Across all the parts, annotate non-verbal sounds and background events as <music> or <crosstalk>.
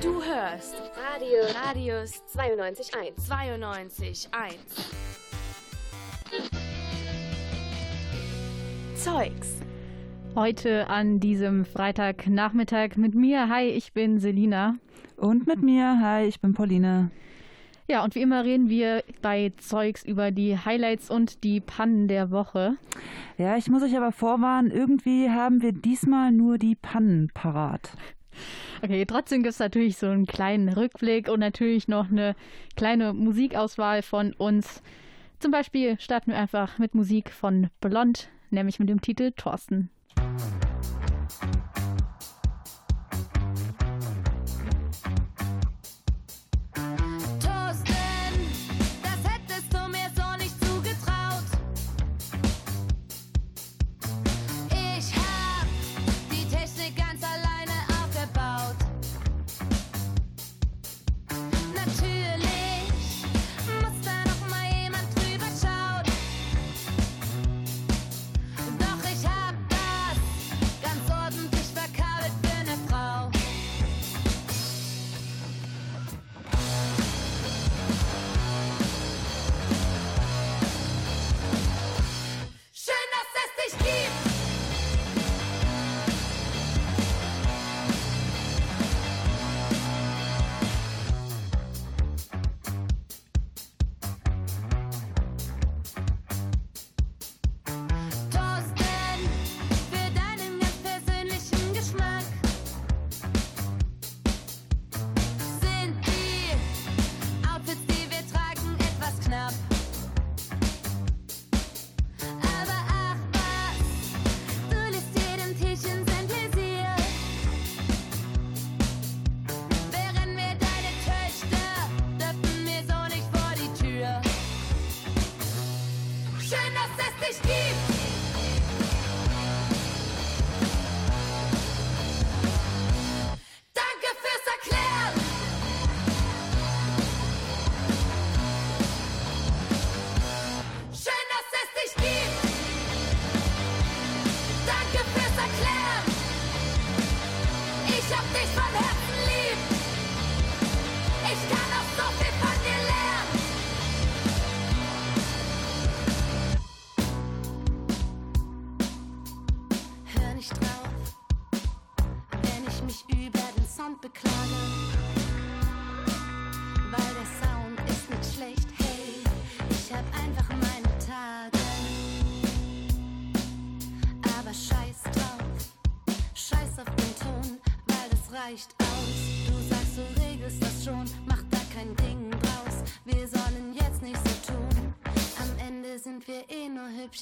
Du hörst Radio Radius 92.1. 92.1. Zeugs. Heute an diesem Freitagnachmittag mit mir. Hi, ich bin Selina. Und mit mir. Hi, ich bin Pauline. Ja, und wie immer reden wir bei Zeugs über die Highlights und die Pannen der Woche. Ja, ich muss euch aber vorwarnen, irgendwie haben wir diesmal nur die Pannen parat. Okay, trotzdem gibt es natürlich so einen kleinen Rückblick und natürlich noch eine kleine Musikauswahl von uns. Zum Beispiel starten wir einfach mit Musik von Blond, nämlich mit dem Titel Thorsten.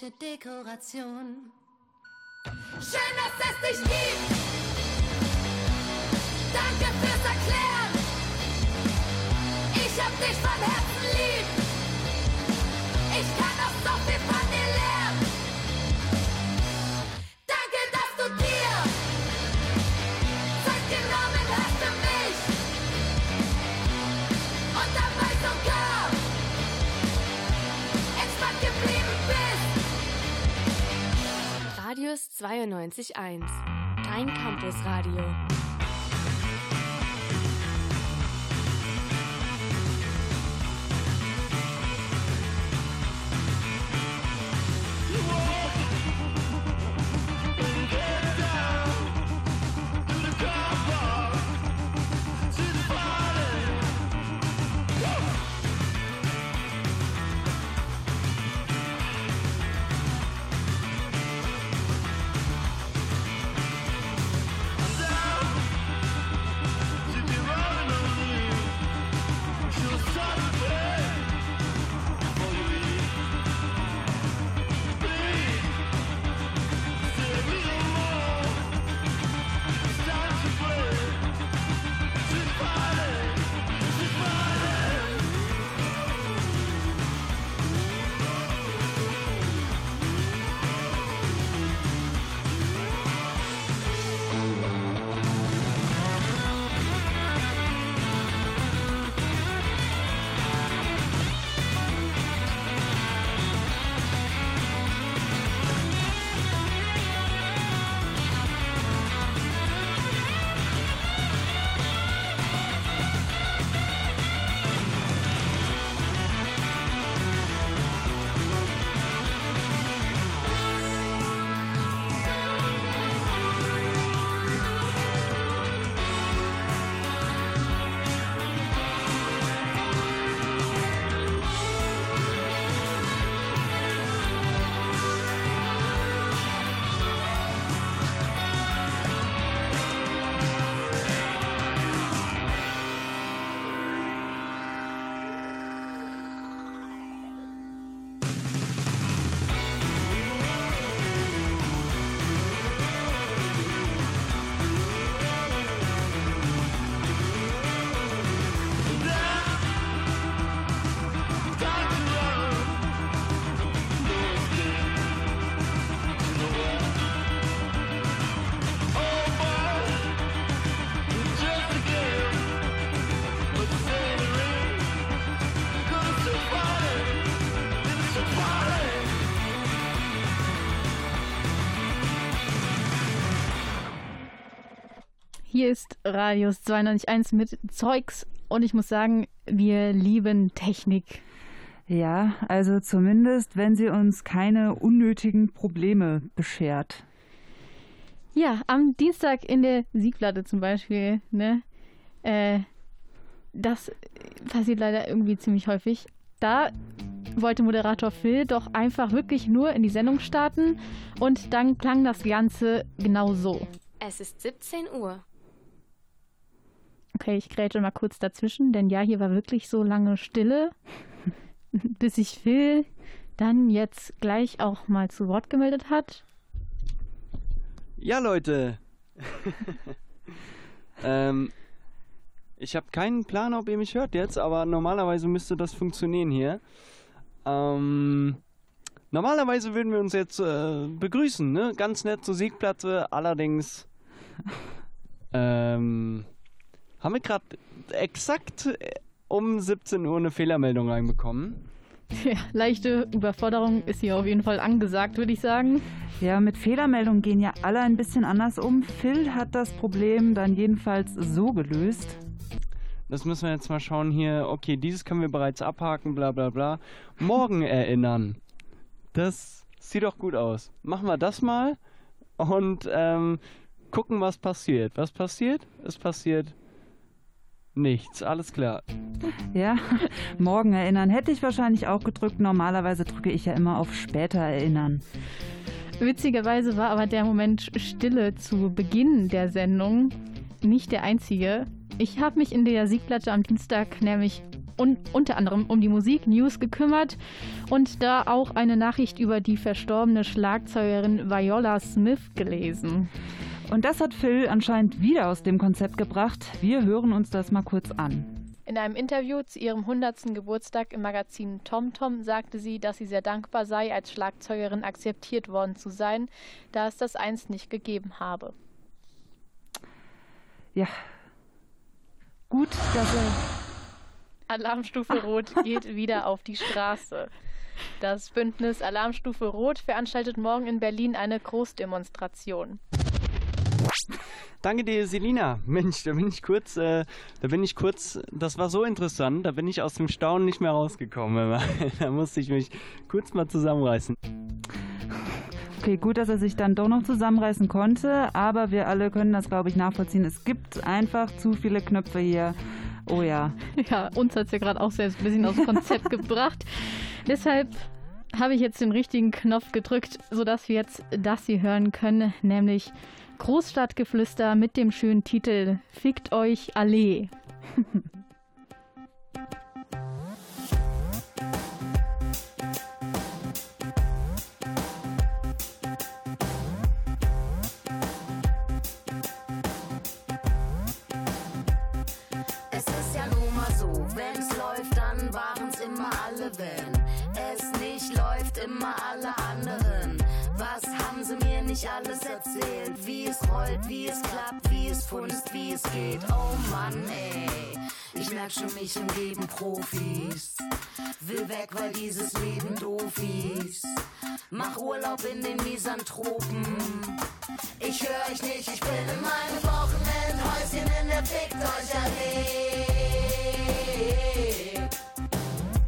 Dekoration. Schön, dass es dich gibt. Danke fürs Erklären. Ich hab dich von Herzen lieb. Ich kann auch so viel von dir lernen. Radius 92.1. Dein Campusradio. Down Hier ist Radius 92.1 mit Zeugs und ich muss sagen, wir lieben Technik. Ja, also zumindest, wenn sie uns keine unnötigen Probleme beschert. Ja, am Dienstag in der Siegplatte zum Beispiel, ne? Äh, das passiert leider irgendwie ziemlich häufig. Da wollte Moderator Phil doch einfach wirklich nur in die Sendung starten und dann klang das Ganze genau so. Es ist 17 Uhr. Okay, ich grätsche mal kurz dazwischen, denn ja, hier war wirklich so lange Stille, <laughs> bis sich Phil dann jetzt gleich auch mal zu Wort gemeldet hat. Ja, Leute. <laughs> ähm, ich habe keinen Plan, ob ihr mich hört jetzt, aber normalerweise müsste das funktionieren hier. Ähm, normalerweise würden wir uns jetzt äh, begrüßen, ne? Ganz nett zur Siegplatte. Allerdings <laughs> ähm, haben wir gerade exakt äh, um 17 Uhr eine Fehlermeldung reinbekommen. Ja, leichte Überforderung ist hier auf jeden Fall angesagt, würde ich sagen. Ja, mit Fehlermeldungen gehen ja alle ein bisschen anders um. Phil hat das Problem dann jedenfalls so gelöst. Das müssen wir jetzt mal schauen hier. Okay, dieses können wir bereits abhaken, bla bla bla. Morgen <laughs> erinnern. Das sieht doch gut aus. Machen wir das mal und ähm, gucken, was passiert. Was passiert? Es passiert nichts. Alles klar. Ja, <laughs> morgen erinnern hätte ich wahrscheinlich auch gedrückt. Normalerweise drücke ich ja immer auf später erinnern. Witzigerweise war aber der Moment Stille zu Beginn der Sendung nicht der einzige. Ich habe mich in der Siegplatte am Dienstag nämlich un unter anderem um die Musik-News gekümmert und da auch eine Nachricht über die verstorbene Schlagzeugerin Viola Smith gelesen. Und das hat Phil anscheinend wieder aus dem Konzept gebracht. Wir hören uns das mal kurz an. In einem Interview zu ihrem 100. Geburtstag im Magazin TomTom sagte sie, dass sie sehr dankbar sei, als Schlagzeugerin akzeptiert worden zu sein, da es das einst nicht gegeben habe. Ja. Gut, dass er. Alarmstufe Rot geht wieder auf die Straße. Das Bündnis Alarmstufe Rot veranstaltet morgen in Berlin eine Großdemonstration. Danke dir, Selina. Mensch, da bin ich kurz, äh, da bin ich kurz, das war so interessant, da bin ich aus dem Staunen nicht mehr rausgekommen. <laughs> da musste ich mich kurz mal zusammenreißen. Okay, gut, dass er sich dann doch noch zusammenreißen konnte, aber wir alle können das, glaube ich, nachvollziehen. Es gibt einfach zu viele Knöpfe hier. Oh ja. <laughs> Ja, uns hat es ja gerade auch selbst ein bisschen aus dem Konzept <laughs> gebracht. Deshalb habe ich jetzt den richtigen Knopf gedrückt, sodass wir jetzt das hier hören können, nämlich Großstadtgeflüster mit dem schönen Titel Fickt euch Allee. Es ist ja nun mal so, wenn's läuft, dann waren's immer alle, wenn es nicht läuft, immer alle anderen. Was haben sie mir nicht alles erzählt? Rollt, wie es klappt, wie es funzt, wie es geht. Oh Mann, ey. Ich merk schon, mich umgeben Profis. Will weg, weil dieses Leben doof ist. Mach Urlaub in den Misanthropen. Ich hör euch nicht, ich bin in meinem Wochenendhäuschen in der Fickt euch Allee.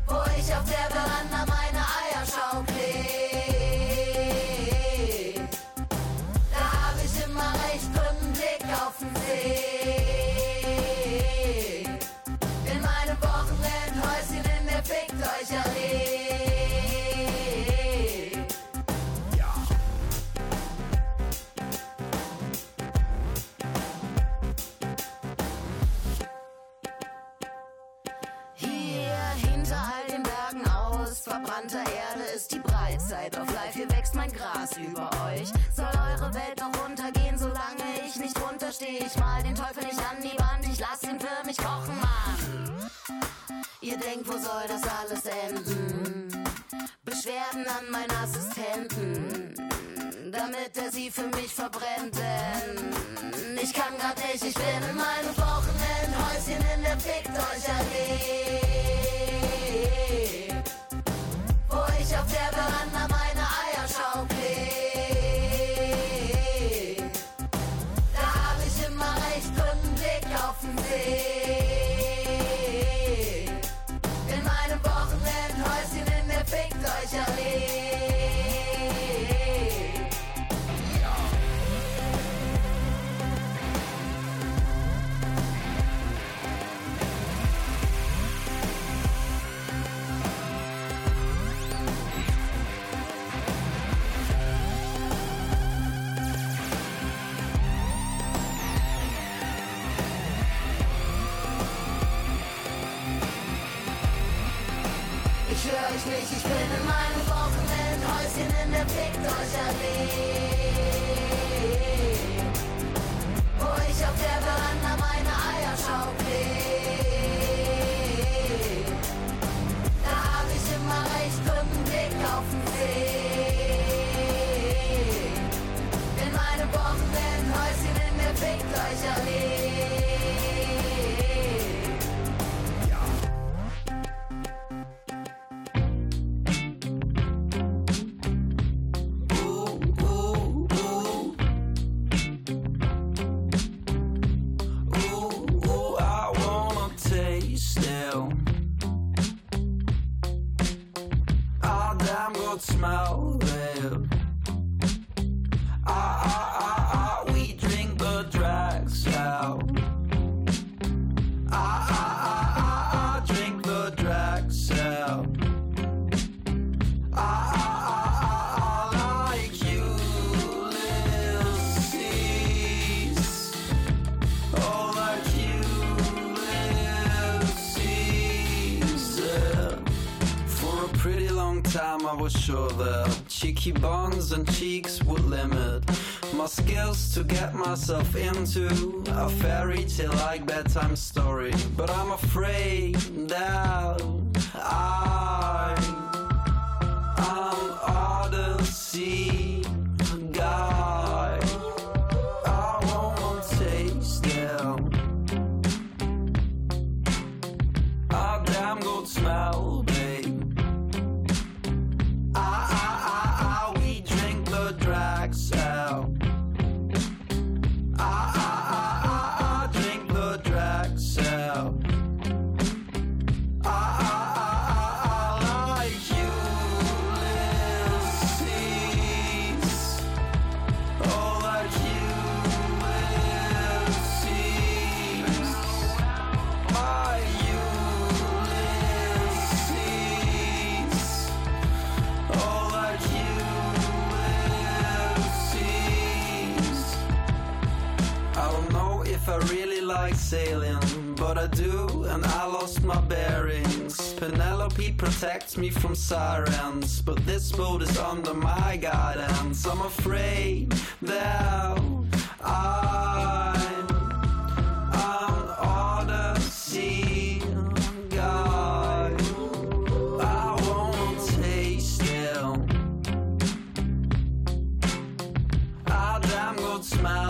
Wo ich auf der Veranda meine über euch. Soll eure Welt noch runtergehen, solange ich nicht runterstehe? Ich mal den Teufel nicht an die Wand, ich lass ihn für mich kochen, Mann. Ihr denkt, wo soll das alles enden? Beschwerden an meinen Assistenten, damit er sie für mich verbrennt. Denn ich kann grad nicht, ich bin in meinem Wochenendhäuschen in der Fickt euch Allee. was sure that cheeky bones and cheeks would limit my skills to get myself into a fairy tale like bedtime story. But I'm afraid that I sailing, but I do, and I lost my bearings. Penelope protects me from sirens, but this boat is under my guidance. I'm afraid that I. Smile.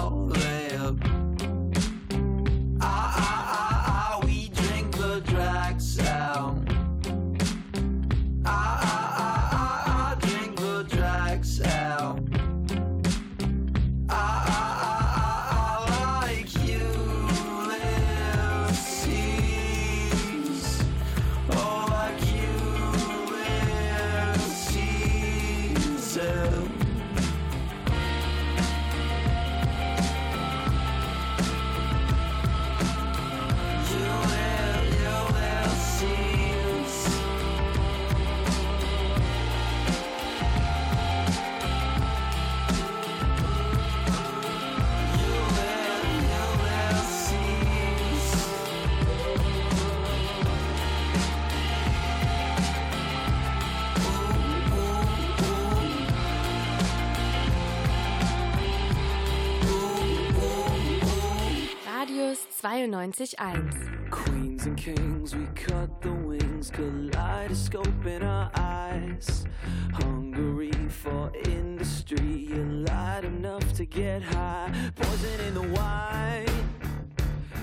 Queens and kings, we cut the wings, kaleidoscope in our eyes. Hungry for industry, you light enough to get high. Poison in the wine,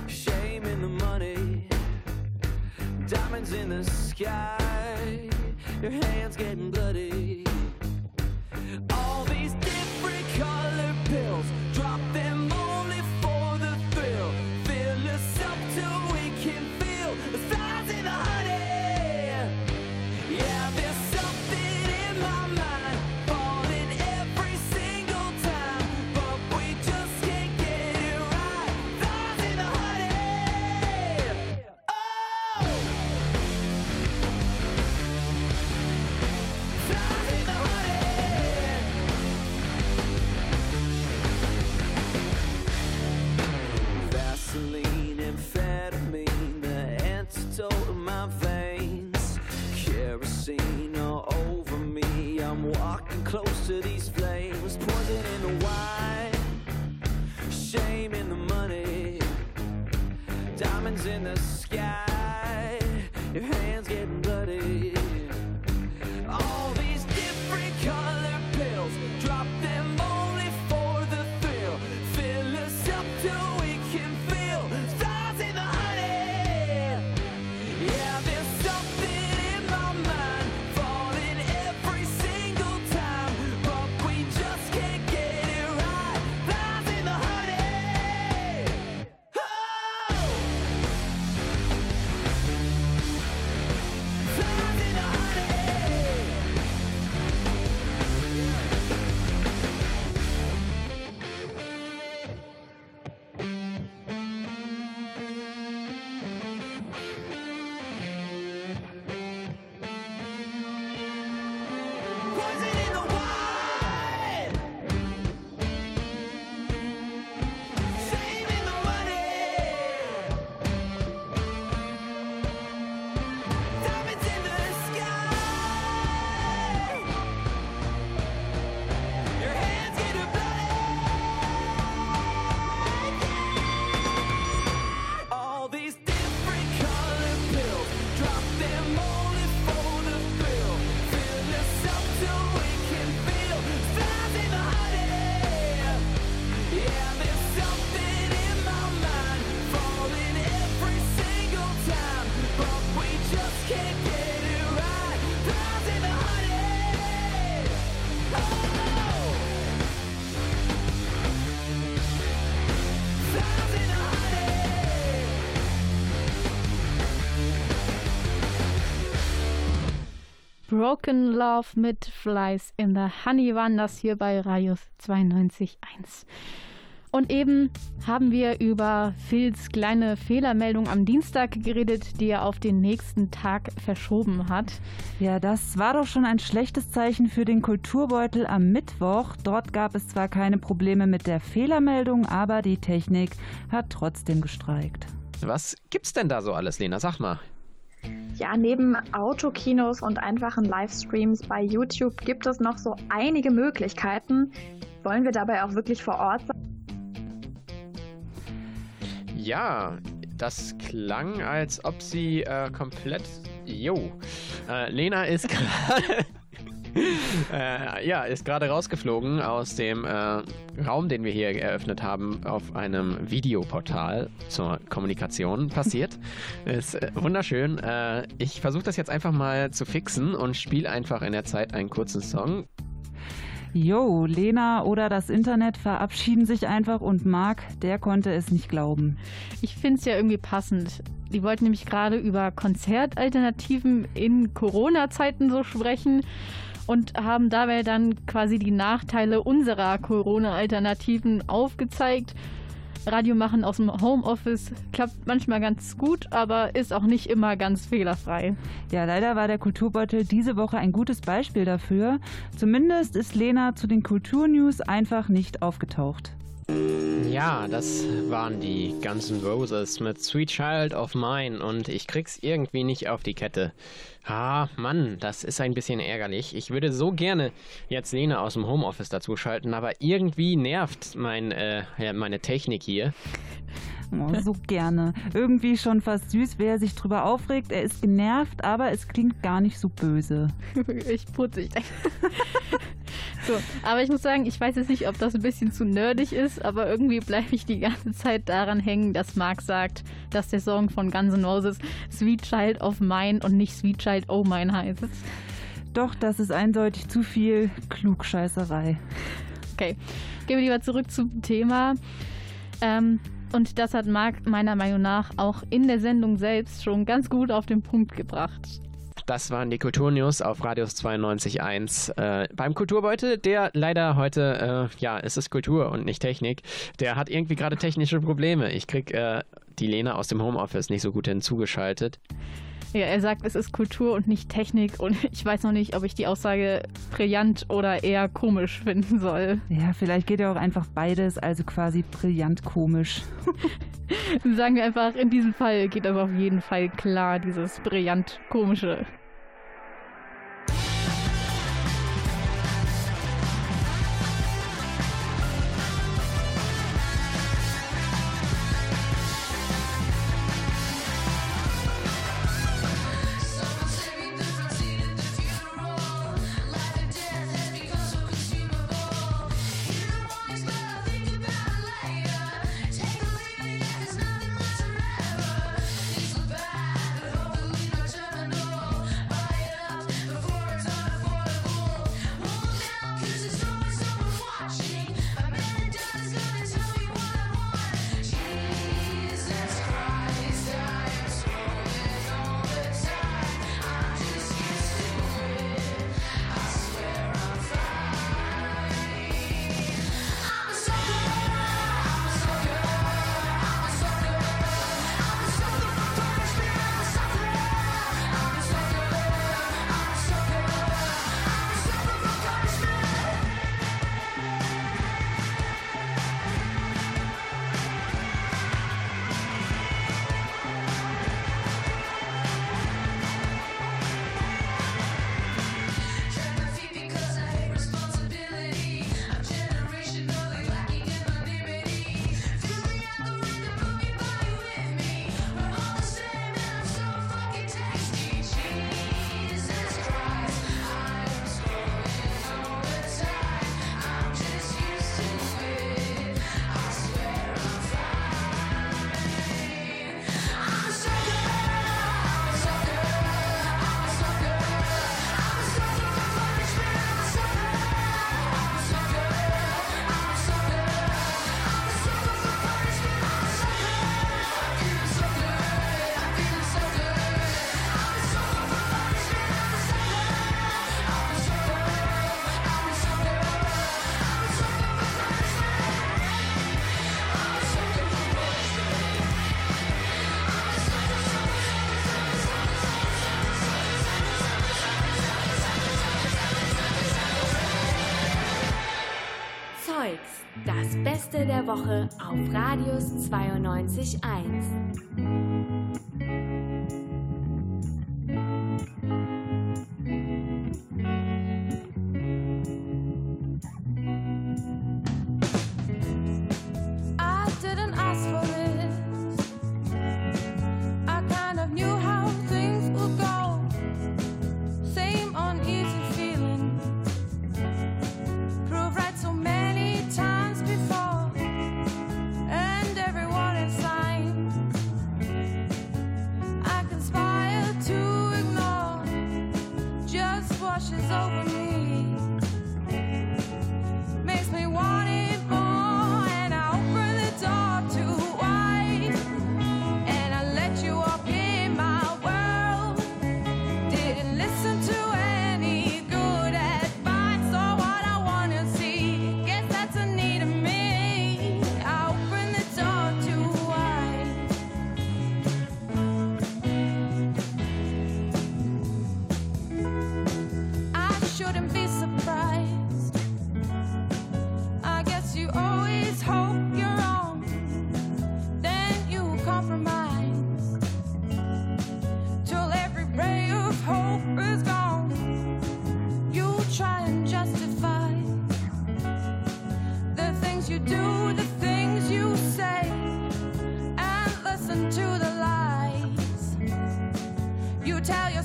shame in the money, diamonds in the sky, your hands getting bloody. Broken Love mit Flies in the Honey waren das hier bei Radius 92.1. Und eben haben wir über Phils kleine Fehlermeldung am Dienstag geredet, die er auf den nächsten Tag verschoben hat. Ja, das war doch schon ein schlechtes Zeichen für den Kulturbeutel am Mittwoch. Dort gab es zwar keine Probleme mit der Fehlermeldung, aber die Technik hat trotzdem gestreikt. Was gibt's denn da so alles, Lena? Sag mal. Ja, neben Autokinos und einfachen Livestreams bei YouTube gibt es noch so einige Möglichkeiten. Wollen wir dabei auch wirklich vor Ort sein? Ja, das klang, als ob sie äh, komplett. Jo. Äh, Lena ist <laughs> gerade. <laughs> äh, ja, ist gerade rausgeflogen aus dem äh, Raum, den wir hier eröffnet haben, auf einem Videoportal zur Kommunikation passiert. <laughs> ist äh, wunderschön. Äh, ich versuche das jetzt einfach mal zu fixen und spiele einfach in der Zeit einen kurzen Song. Jo, Lena oder das Internet verabschieden sich einfach und Marc, der konnte es nicht glauben. Ich finde es ja irgendwie passend. Die wollten nämlich gerade über Konzertalternativen in Corona-Zeiten so sprechen und haben dabei dann quasi die Nachteile unserer Corona-Alternativen aufgezeigt. Radio machen aus dem Homeoffice klappt manchmal ganz gut, aber ist auch nicht immer ganz fehlerfrei. Ja, leider war der Kulturbeutel diese Woche ein gutes Beispiel dafür. Zumindest ist Lena zu den Kulturnews einfach nicht aufgetaucht. Ja, das waren die Guns N' Roses mit Sweet Child of Mine und ich krieg's irgendwie nicht auf die Kette. Ah, Mann, das ist ein bisschen ärgerlich. Ich würde so gerne jetzt Lena aus dem Homeoffice dazuschalten, aber irgendwie nervt mein, äh, meine Technik hier. Oh, so gerne. Irgendwie schon fast süß, wer sich drüber aufregt. Er ist genervt, aber es klingt gar nicht so böse. <laughs> ich putzig. <laughs> so, aber ich muss sagen, ich weiß jetzt nicht, ob das ein bisschen zu nerdig ist, aber irgendwie bleibe ich die ganze Zeit daran hängen, dass Mark sagt, dass der Song von Guns N' Roses Sweet Child of Mine und nicht Sweet Child Oh Mine heißt. Doch, das ist eindeutig zu viel Klugscheißerei. Okay, gehen wir lieber zurück zum Thema. Ähm, und das hat Marc meiner Meinung nach auch in der Sendung selbst schon ganz gut auf den Punkt gebracht. Das waren die Kulturnews auf Radius 92.1 äh, beim Kulturbeutel, der leider heute, äh, ja, es ist Kultur und nicht Technik, der hat irgendwie gerade technische Probleme. Ich krieg äh, die Lena aus dem Homeoffice nicht so gut hinzugeschaltet. Ja, er sagt, es ist Kultur und nicht Technik und <laughs> ich weiß noch nicht, ob ich die Aussage brillant oder eher komisch finden soll. Ja, vielleicht geht ja auch einfach beides, also quasi brillant komisch. <laughs> Sagen wir einfach, in diesem Fall geht aber auf jeden Fall klar, dieses brillant komische. Woche auf Radius 92.1.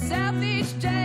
south each.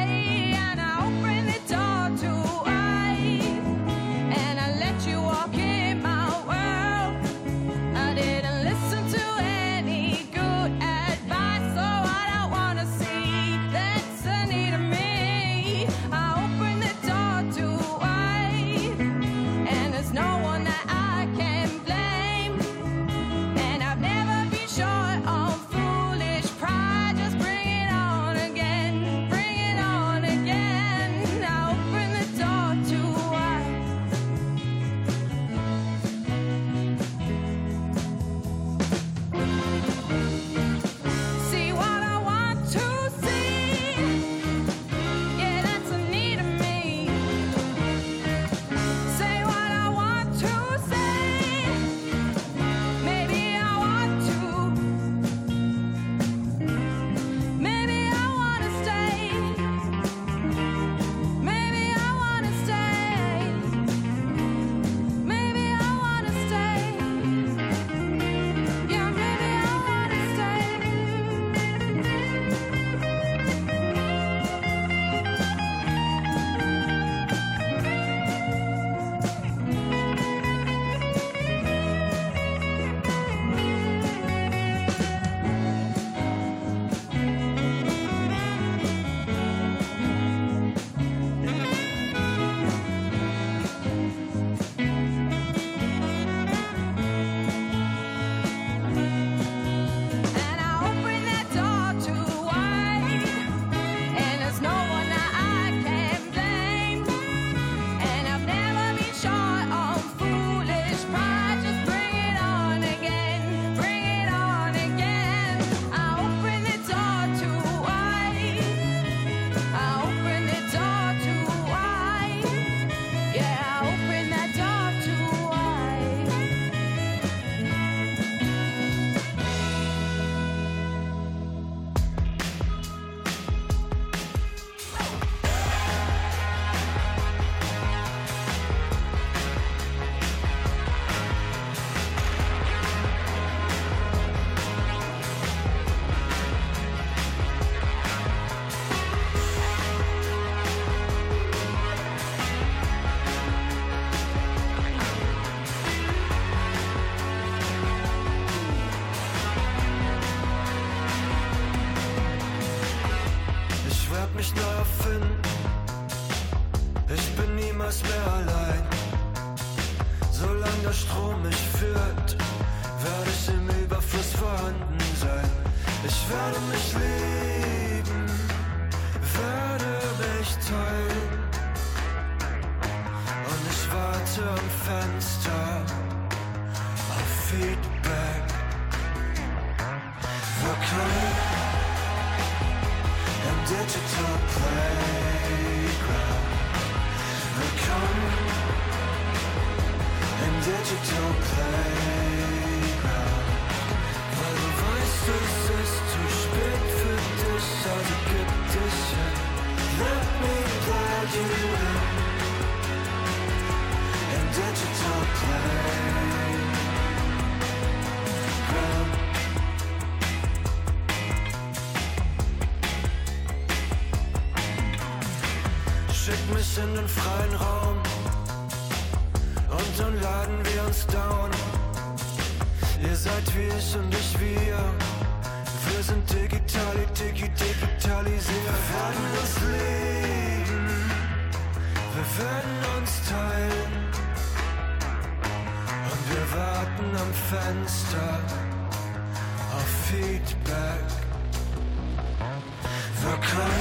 Mich in den freien Raum und dann laden wir uns down. Ihr seid wie ich und ich wir. Wir sind digital, digi digitalisiert. Wir werden uns lieben, wir werden uns teilen. Und wir warten am Fenster auf Feedback. Wir können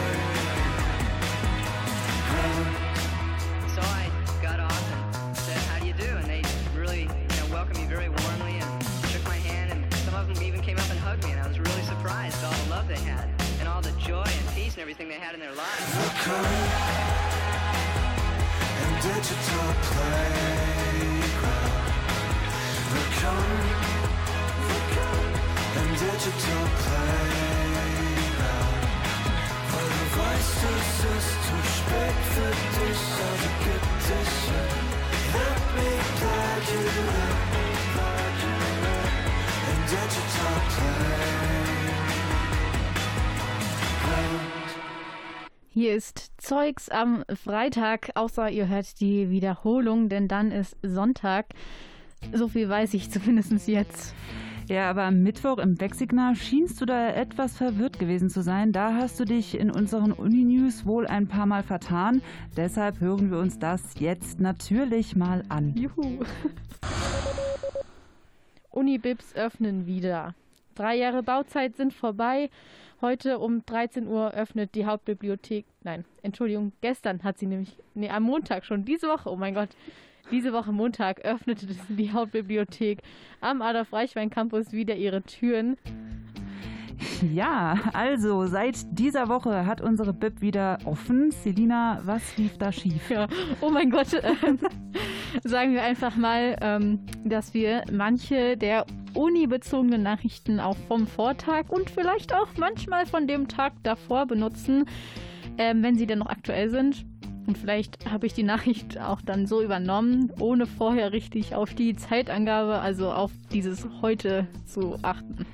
Zeugs am Freitag, außer ihr hört die Wiederholung, denn dann ist Sonntag. So viel weiß ich <laughs> zumindest jetzt. Ja, aber am Mittwoch im Wegsignal schienst du da etwas verwirrt gewesen zu sein. Da hast du dich in unseren Uni-News wohl ein paar Mal vertan. Deshalb hören wir uns das jetzt natürlich mal an. Juhu. Unibibs öffnen wieder. Drei Jahre Bauzeit sind vorbei. Heute um 13 Uhr öffnet die Hauptbibliothek. Nein, Entschuldigung, gestern hat sie nämlich. Nee, am Montag schon. Diese Woche, oh mein Gott. Diese Woche Montag öffnete die Hauptbibliothek am Adolf-Reichwein-Campus wieder ihre Türen. Ja, also seit dieser Woche hat unsere Bib wieder offen. Selina, was lief da schief? Ja, oh mein Gott. Sagen wir einfach mal, ähm, dass wir manche der unibezogenen Nachrichten auch vom Vortag und vielleicht auch manchmal von dem Tag davor benutzen, ähm, wenn sie denn noch aktuell sind. Und vielleicht habe ich die Nachricht auch dann so übernommen, ohne vorher richtig auf die Zeitangabe, also auf dieses heute zu achten.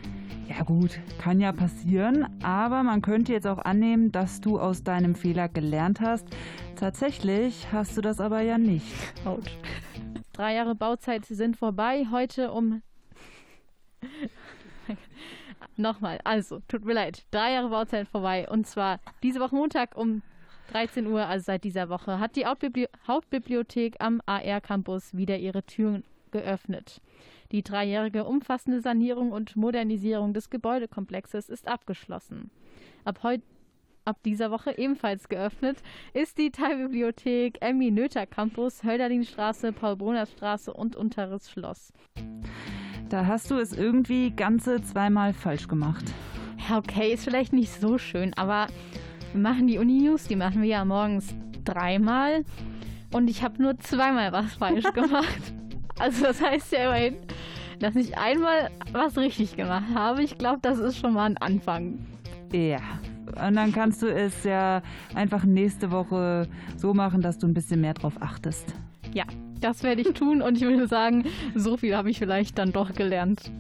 Ja gut, kann ja passieren, aber man könnte jetzt auch annehmen, dass du aus deinem Fehler gelernt hast. Tatsächlich hast du das aber ja nicht. Autsch. Drei Jahre Bauzeit sind vorbei. Heute um. <laughs> Nochmal, also, tut mir leid. Drei Jahre Bauzeit vorbei. Und zwar diese Woche Montag um 13 Uhr, also seit dieser Woche, hat die Hauptbibli Hauptbibliothek am AR-Campus wieder ihre Türen geöffnet. Die dreijährige umfassende Sanierung und Modernisierung des Gebäudekomplexes ist abgeschlossen. Ab heute ab dieser Woche ebenfalls geöffnet, ist die Teilbibliothek Emmy Noether Campus, Hölderlinstraße, Paul-Brunner-Straße und Unteres Schloss. Da hast du es irgendwie ganze zweimal falsch gemacht. Ja, okay, ist vielleicht nicht so schön, aber wir machen die Uni-News, die machen wir ja morgens dreimal und ich habe nur zweimal was falsch <laughs> gemacht. Also das heißt ja immerhin, <laughs> dass ich einmal was richtig gemacht habe. Ich glaube, das ist schon mal ein Anfang. Ja. Und dann kannst du es ja einfach nächste Woche so machen, dass du ein bisschen mehr drauf achtest. Ja, das werde ich tun und ich würde sagen, so viel habe ich vielleicht dann doch gelernt.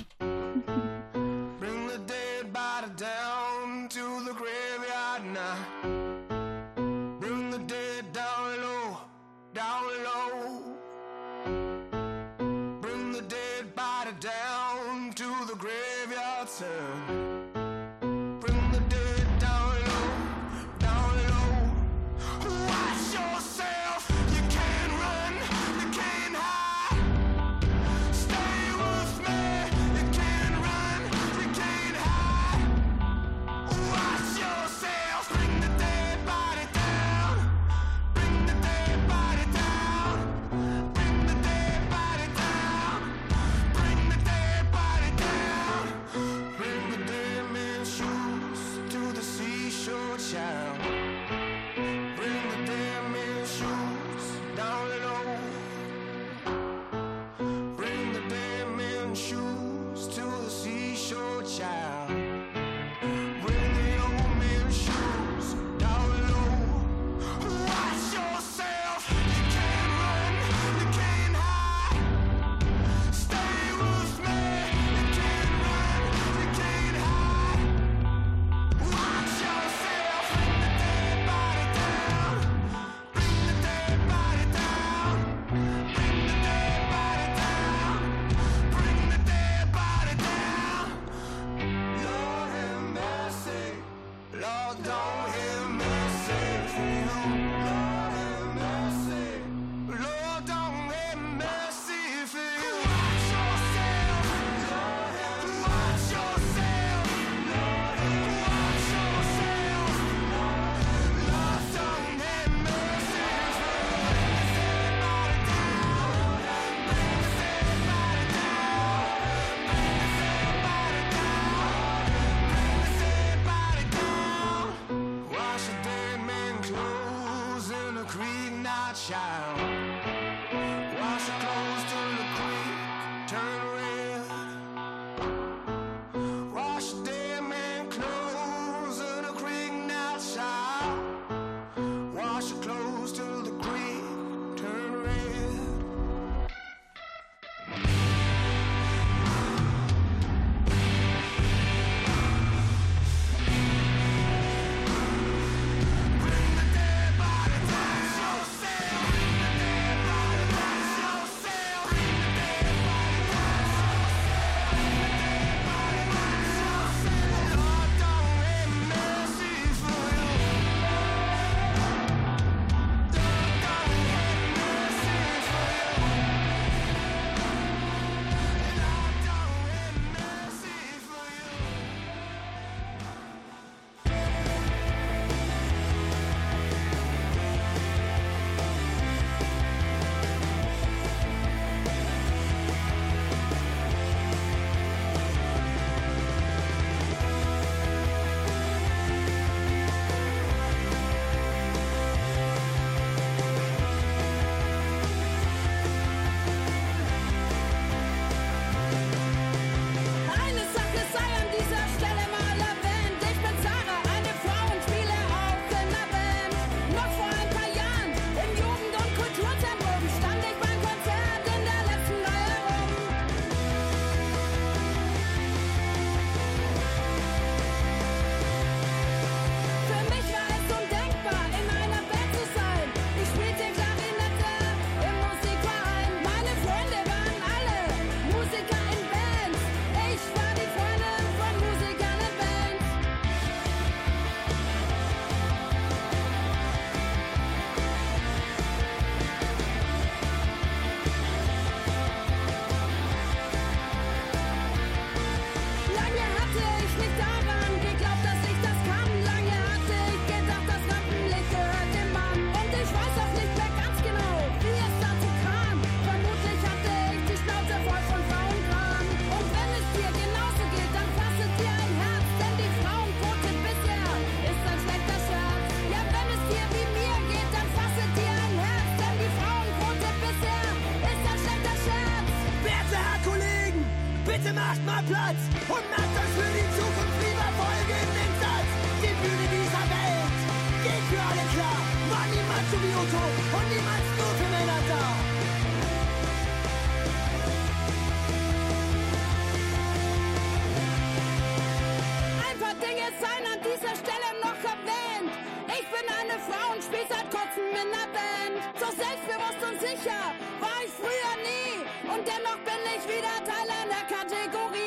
noch bin ich wieder Teil einer Kategorie.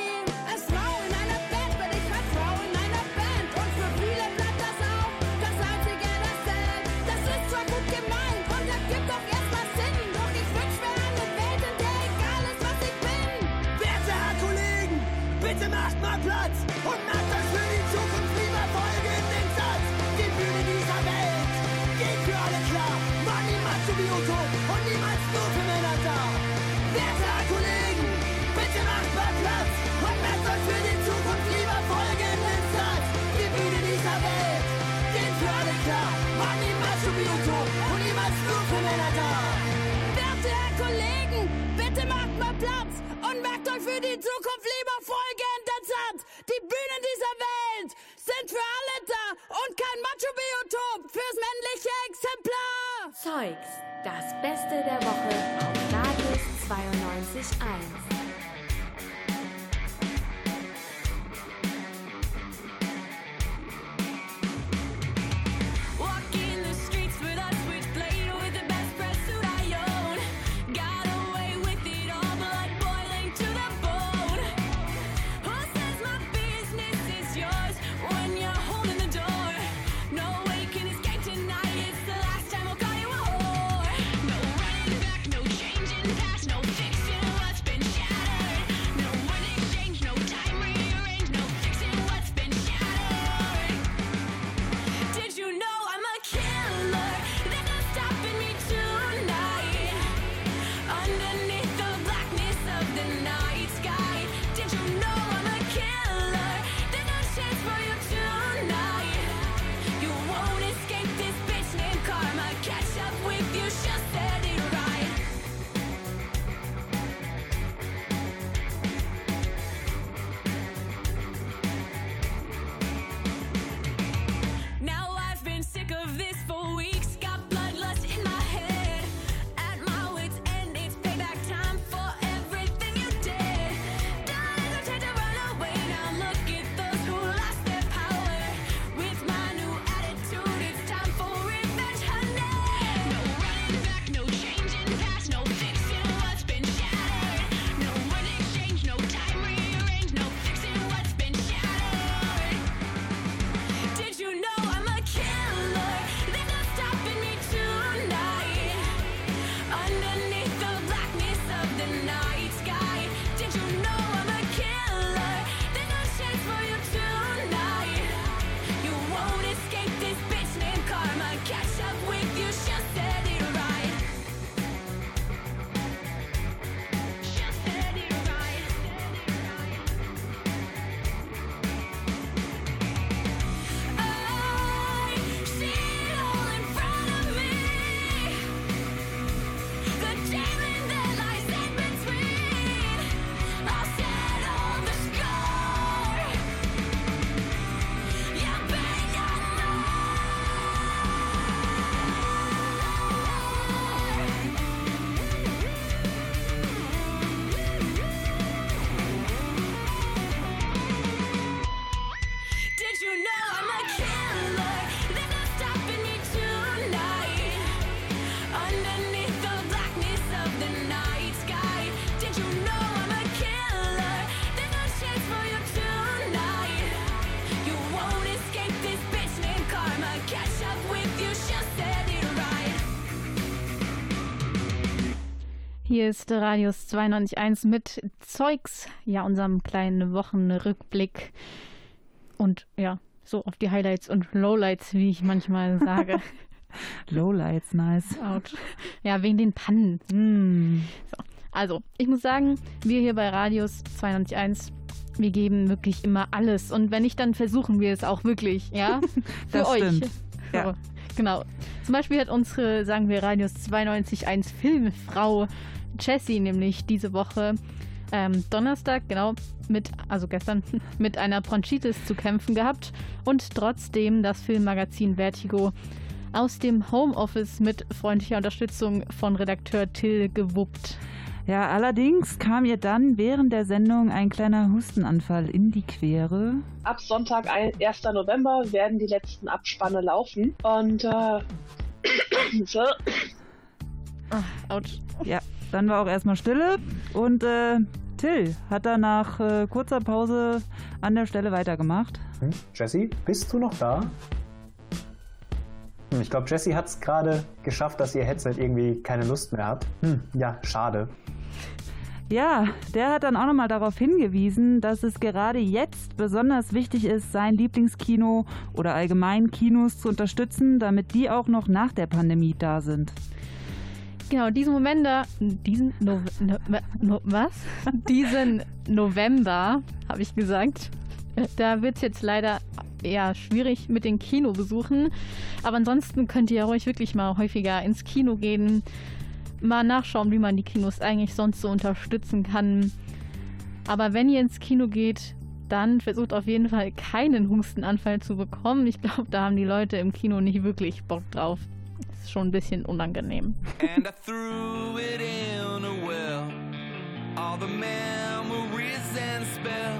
für die Zukunft lieber folgenden Satz. Die Bühnen dieser Welt sind für alle da und kein Macho-Biotop fürs männliche Exemplar. Zeugs, das Beste der Woche auf Radius 92.1. Hier ist Radius 92.1 mit Zeugs, ja, unserem kleinen Wochenrückblick. Und ja, so auf die Highlights und Lowlights, wie ich manchmal sage. <laughs> Lowlights, nice. Out. Ja, wegen den Pannen. Mm. So. Also, ich muss sagen, wir hier bei Radius 92.1 wir geben wirklich immer alles. Und wenn nicht, dann versuchen wir es auch wirklich, ja? <laughs> Für euch. Ja. So, genau. Zum Beispiel hat unsere, sagen wir, Radius 92.1 Filmfrau Chessie nämlich diese Woche ähm, Donnerstag, genau, mit, also gestern, <laughs> mit einer Bronchitis zu kämpfen gehabt und trotzdem das Filmmagazin Vertigo aus dem Homeoffice mit freundlicher Unterstützung von Redakteur Till gewuppt. Ja, allerdings kam ihr dann während der Sendung ein kleiner Hustenanfall in die Quere. Ab Sonntag, 1. November, werden die letzten Abspanne laufen. Und äh, <coughs> so. Ach, ouch. Ja, dann war auch erstmal Stille und äh, Till hat dann nach äh, kurzer Pause an der Stelle weitergemacht. Hm? Jessie, bist du noch da? Hm, Ich glaube, Jessie hat es gerade geschafft, dass ihr Headset irgendwie keine Lust mehr hat. Hm, ja, schade. Ja, der hat dann auch nochmal darauf hingewiesen, dass es gerade jetzt besonders wichtig ist, sein Lieblingskino oder allgemein Kinos zu unterstützen, damit die auch noch nach der Pandemie da sind. Genau, diesen Moment da, diesen no, no, no, was? diesen November, habe ich gesagt. Da wird es jetzt leider eher schwierig mit den Kinobesuchen. Aber ansonsten könnt ihr ruhig wirklich mal häufiger ins Kino gehen. Mal nachschauen, wie man die Kinos eigentlich sonst so unterstützen kann. Aber wenn ihr ins Kino geht, dann versucht auf jeden Fall keinen Hustenanfall zu bekommen. Ich glaube, da haben die Leute im Kino nicht wirklich Bock drauf. Schon ein bisschen unangenehm. And I threw it in a well. All the memories and spell.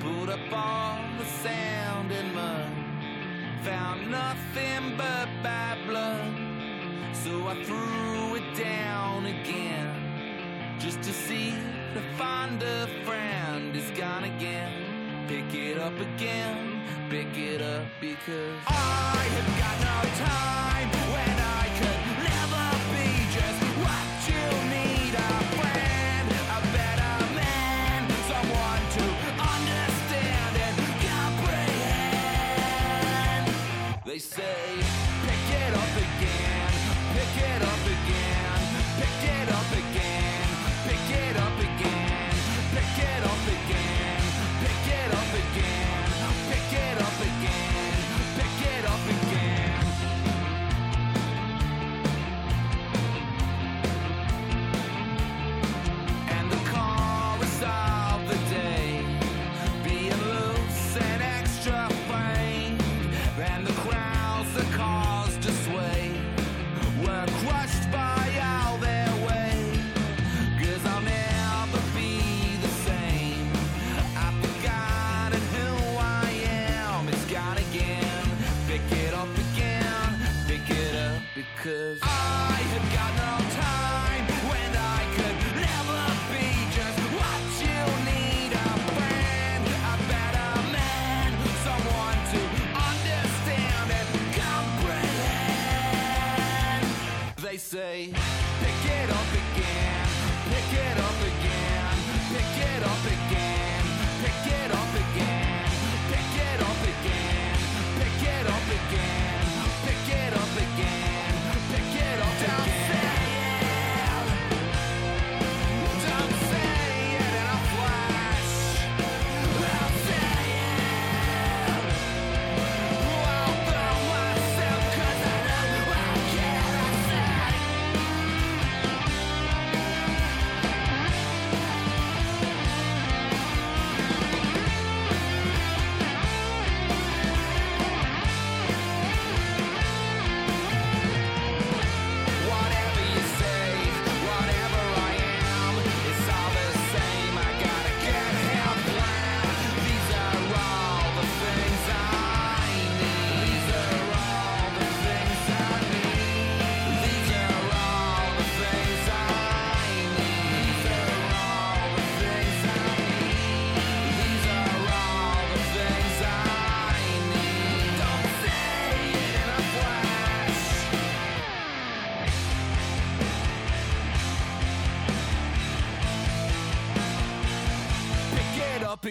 Pulled up all the sand and mud. Found nothing but bad blood. So I threw it down again. Just to see to find a friend is gone again. Pick it up again, pick it up because I have got no time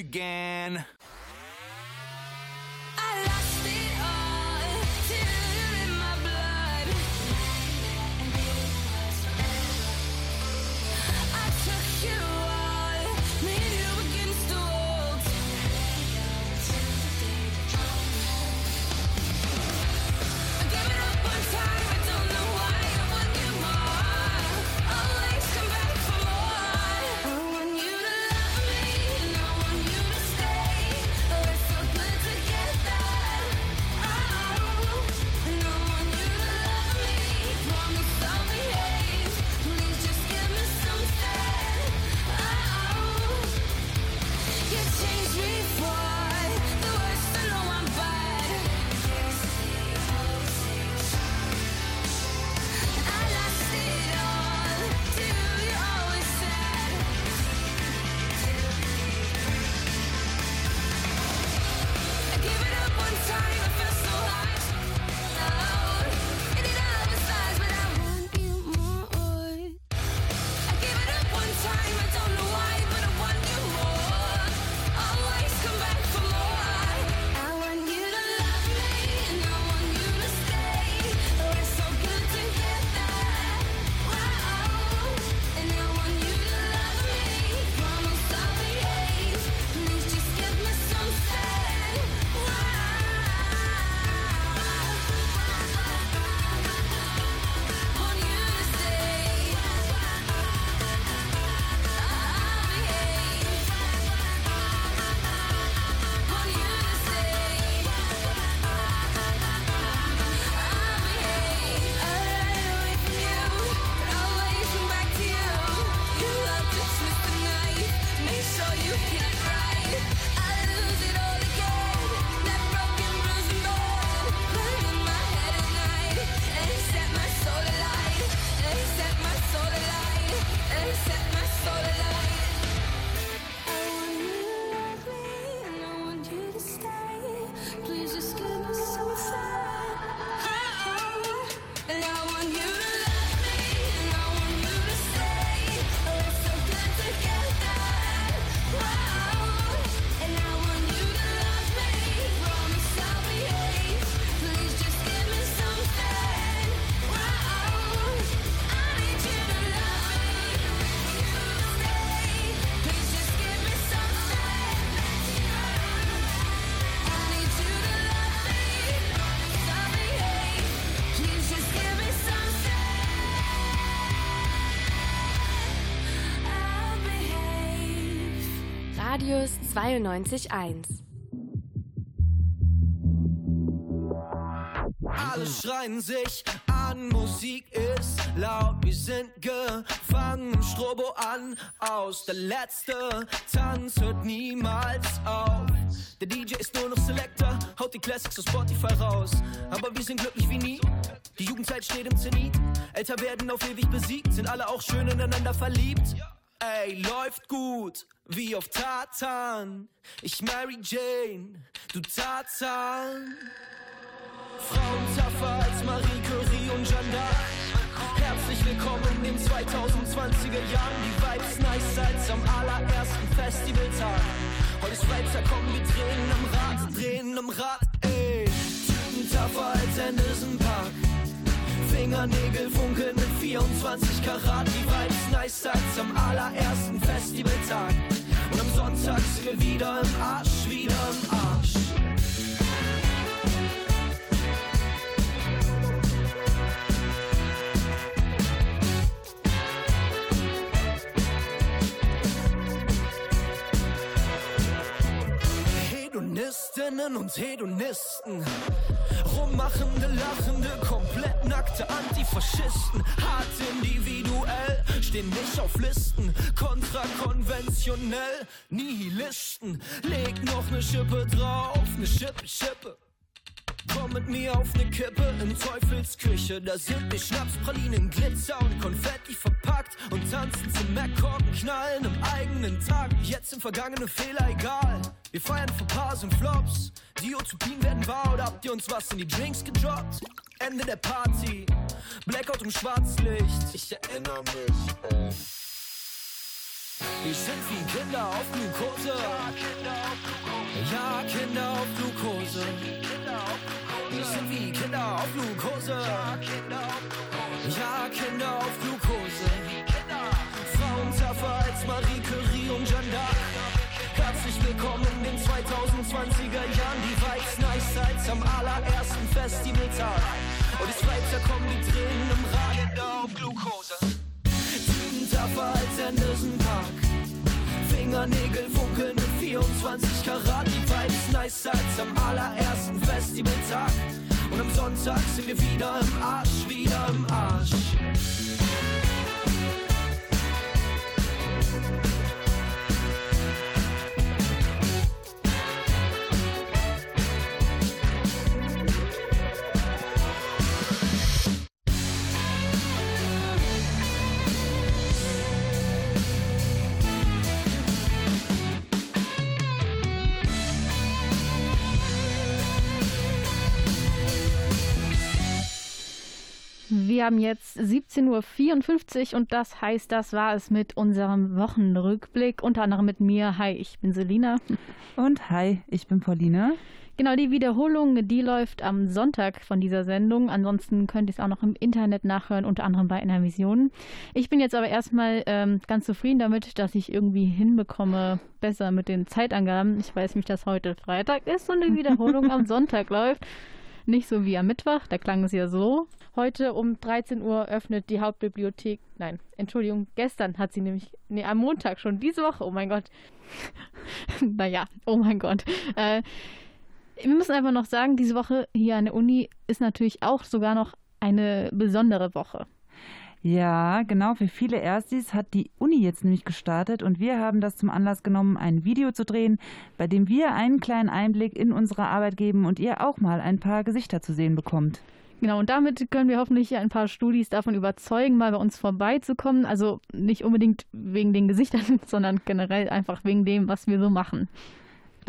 again. 92.1. Alle schreien sich an, Musik ist laut, wir sind gefangen im Strobo an. Aus der letzte Tanz hört niemals auf. Der DJ ist nur noch Selector, haut die Classics auf Spotify raus. Aber wir sind glücklich wie nie, die Jugendzeit steht im Zenit. Älter werden auf ewig besiegt, sind alle auch schön ineinander verliebt. Ey, läuft gut, wie auf Tatan. Ich Mary Jane, du Tarzan. Frauen tougher als Marie Curie und Jeanne d'Arc. Herzlich willkommen in den 2020er Jahren. Die Vibes nice als am allerersten Festivaltag. Heute ist Freitag, komm, wir drehen am Rad, drehen am Rad, ey. Typen tougher als Anderson Park. Fingernägel funkeln mit 24 Karat. Die Vibes nice als am allerersten Festivaltag. Und am Sonntag sind wir wieder im Arsch, wieder im Arsch. Hedonistinnen und Hedonisten. Rummachende, lachende, komplett nackte Antifaschisten. Hart individuell, stehen nicht auf Listen. Kontrakonventionell, Nihilisten. Leg noch ne Schippe drauf, ne Schippe, Schippe. Komm mit mir auf ne Kippe in Teufelsküche. Da sind wir Schnapspralinen, Glitzer und Konfetti verpackt. Und tanzen zum Mac-Korken, knallen im eigenen Tag. Jetzt sind vergangene Fehler egal. Wir feiern Fauxpas und Flops. Die Utopien werden wahr oder habt ihr uns was in die Drinks gedroppt? Ende der Party. Blackout im Schwarzlicht. Ich erinnere mich. Wir sind wie Kinder auf Glukose. Ja, Kinder auf Glukose. Wir sind wie Kinder auf Glukose. Ja, Kinder auf Glukose. Frauen tougher als Marie Curie und Jeanne d'Arc. Herzlich willkommen in den 2020er Jahren. Die Vibes nice als am allerersten Festivaltag. Und es bleibt ja kommen die Tränen im Rad. Kinder auf Glukose. Typen tougher als Anderson Park. Fingernägel funkeln mit 24 Karat. Die Vibes nice als am allerersten Festivaltag. Am Sonntag sind wir wieder im Arsch, wieder im Arsch. Wir haben jetzt 17.54 Uhr und das heißt, das war es mit unserem Wochenrückblick. Unter anderem mit mir. Hi, ich bin Selina. Und hi, ich bin Pauline. Genau, die Wiederholung, die läuft am Sonntag von dieser Sendung. Ansonsten könnt ihr es auch noch im Internet nachhören, unter anderem bei Vision. Ich bin jetzt aber erstmal ähm, ganz zufrieden damit, dass ich irgendwie hinbekomme, besser mit den Zeitangaben. Ich weiß nicht, dass heute Freitag ist und die Wiederholung am <laughs> Sonntag läuft. Nicht so wie am Mittwoch, da klang es ja so. Heute um 13 Uhr öffnet die Hauptbibliothek. Nein, Entschuldigung, gestern hat sie nämlich. Nee, am Montag schon, diese Woche. Oh mein Gott. <laughs> naja, oh mein Gott. Äh, wir müssen einfach noch sagen, diese Woche hier an der Uni ist natürlich auch sogar noch eine besondere Woche. Ja, genau. Für viele Erstis hat die Uni jetzt nämlich gestartet und wir haben das zum Anlass genommen, ein Video zu drehen, bei dem wir einen kleinen Einblick in unsere Arbeit geben und ihr auch mal ein paar Gesichter zu sehen bekommt. Genau, und damit können wir hoffentlich ein paar Studis davon überzeugen, mal bei uns vorbeizukommen. Also nicht unbedingt wegen den Gesichtern, <laughs> sondern generell einfach wegen dem, was wir so machen.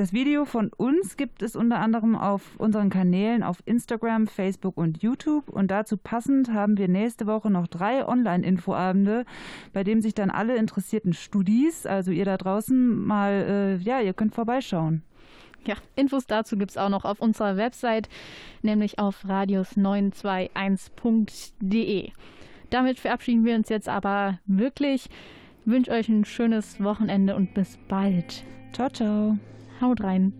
Das Video von uns gibt es unter anderem auf unseren Kanälen auf Instagram, Facebook und YouTube. Und dazu passend haben wir nächste Woche noch drei Online-Infoabende, bei denen sich dann alle interessierten Studis, also ihr da draußen, mal, äh, ja, ihr könnt vorbeischauen. Ja, Infos dazu gibt es auch noch auf unserer Website, nämlich auf radius921.de. Damit verabschieden wir uns jetzt aber wirklich. Ich wünsche euch ein schönes Wochenende und bis bald. Ciao, ciao. Haut rein.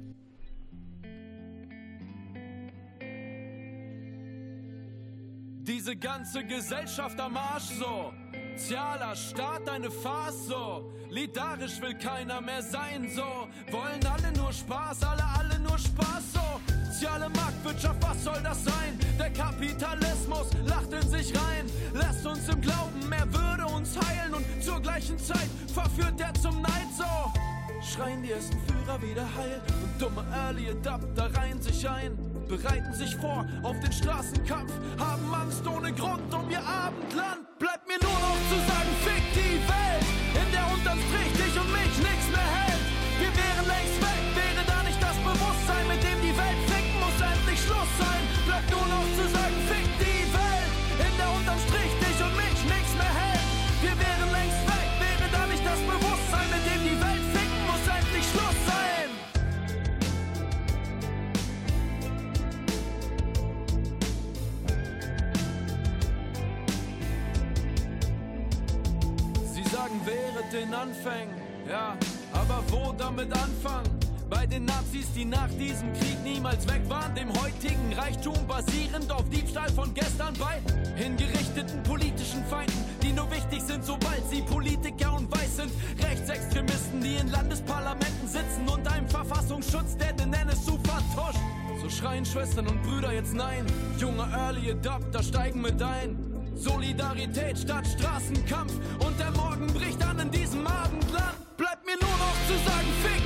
Diese ganze Gesellschaft am Arsch so. Sozialer Staat, eine Farce so. Lidarisch will keiner mehr sein so. Wollen alle nur Spaß, alle, alle nur Spaß so. Soziale Marktwirtschaft, was soll das sein? Der Kapitalismus lacht in sich rein, lässt uns im Glauben, er würde uns heilen und zur gleichen Zeit verführt er zum Neid so. Schreien die ersten Führer wieder heil. Und dumme Early Adapter reihen sich ein, bereiten sich vor auf den Straßenkampf, haben Angst ohne Grund um ihr Abendland. Bleibt mir nur noch zu sagen, fick die Welt, in der unterm den Anfängen, ja, aber wo damit anfangen? Bei den Nazis, die nach diesem Krieg niemals weg waren, dem heutigen Reichtum basierend auf Diebstahl von gestern bei hingerichteten politischen Feinden, die nur wichtig sind, sobald sie Politiker und Weiß sind. Rechtsextremisten, die in Landesparlamenten sitzen und einem Verfassungsschutz, der den NSU vertuscht. So schreien Schwestern und Brüder jetzt nein. Junge Early Adopter steigen mit ein. Solidarität statt Straßenkampf und der Morgen bricht an in diesem Abendland. Bleibt mir nur noch zu sagen, fick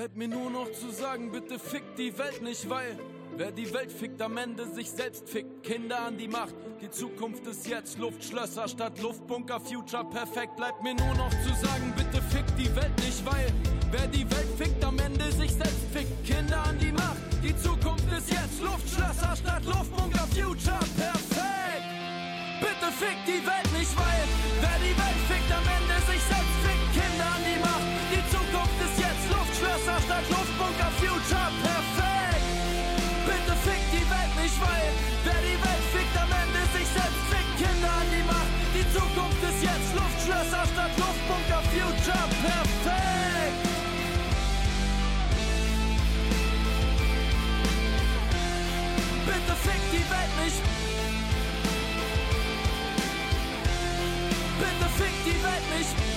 Bleibt mir nur noch zu sagen, bitte fickt die Welt nicht, weil wer die Welt fickt, am Ende sich selbst fickt. Kinder an die Macht, die Zukunft ist jetzt. Luftschlösser statt Luftbunker, Future perfekt. Bleibt mir nur noch zu sagen, bitte fickt die Welt nicht, weil wer die Welt fickt, am Ende sich selbst fickt. Kinder an die Macht, die Zukunft ist jetzt. Luftschlösser statt Luftbunker, Future perfekt. Bitte fickt die Welt Bitte